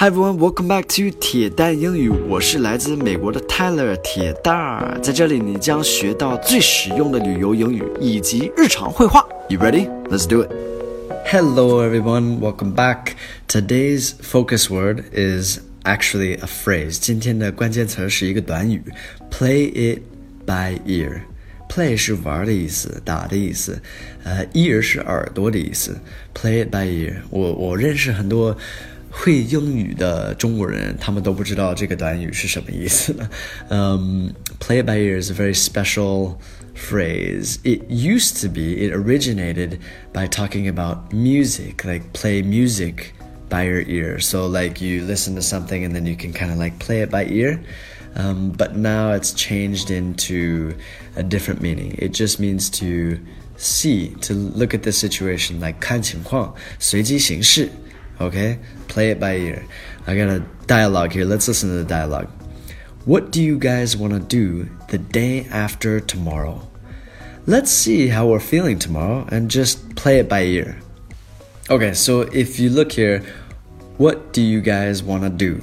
Hi everyone, welcome back to 铁蛋英语。我是来自美国的 Tyler 铁蛋儿，在这里你将学到最实用的旅游英语以及日常会话。You ready? Let's do it. Hello everyone, welcome back. Today's focus word is actually a phrase. 今天的关键词是一个短语，play it by ear。Play 是玩的意思，打的意思，呃，ear 是耳朵的意思。Play it by ear。我我认识很多会英语的中国人，他们都不知道这个短语是什么意思呢。嗯，play it by ear is a very special phrase. It used to be, it originated by talking about music, like play music by your ear. So like you listen to something and then you can kind of like play it by ear. Um, but now it's changed into a different meaning. It just means to see, to look at the situation, like 看情况，随机行事。 Okay, play it by ear. I got a dialogue here. Let's listen to the dialogue. What do you guys want to do the day after tomorrow? Let's see how we're feeling tomorrow and just play it by ear. Okay, so if you look here, what do you guys want to do?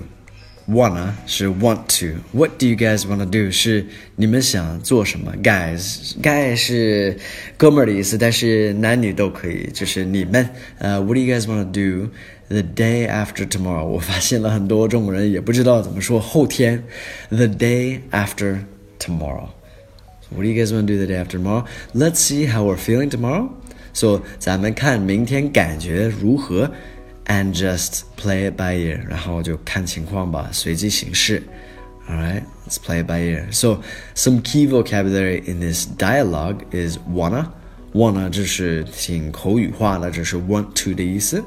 wanna 是 want to。What do you guys wanna do 是你们想做什么？Guys guy 是哥们儿的意思，但是男女都可以，就是你们。呃、uh,，What do you guys wanna do the day after tomorrow？我发现了很多中国人也不知道怎么说后天。The day after tomorrow。What do you guys want to do the day after tomorrow? Let's see how we're feeling tomorrow. So 咱们看明天感觉如何。and just play it by ear，然后就看情况吧，随机行事。Alright, let's play it by ear. So some key vocabulary in this dialogue is wanna. Wanna 就是挺口语化的，这是 want to 的意思。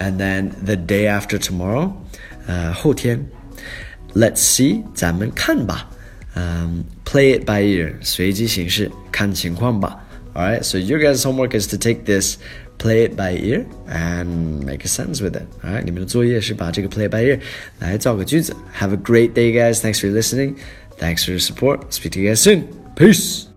And then the day after tomorrow，呃，后天。Let's see，咱们看吧。Um, play it by ear，随机行事，看情况吧。Alright, so your guys' homework is to take this play it by ear and make a sentence with it. Alright，你们的作业是把这个 play it by ear 来造个句子。Have a great day, guys. Thanks for listening. Thanks for your support. Speak to you guys soon. Peace.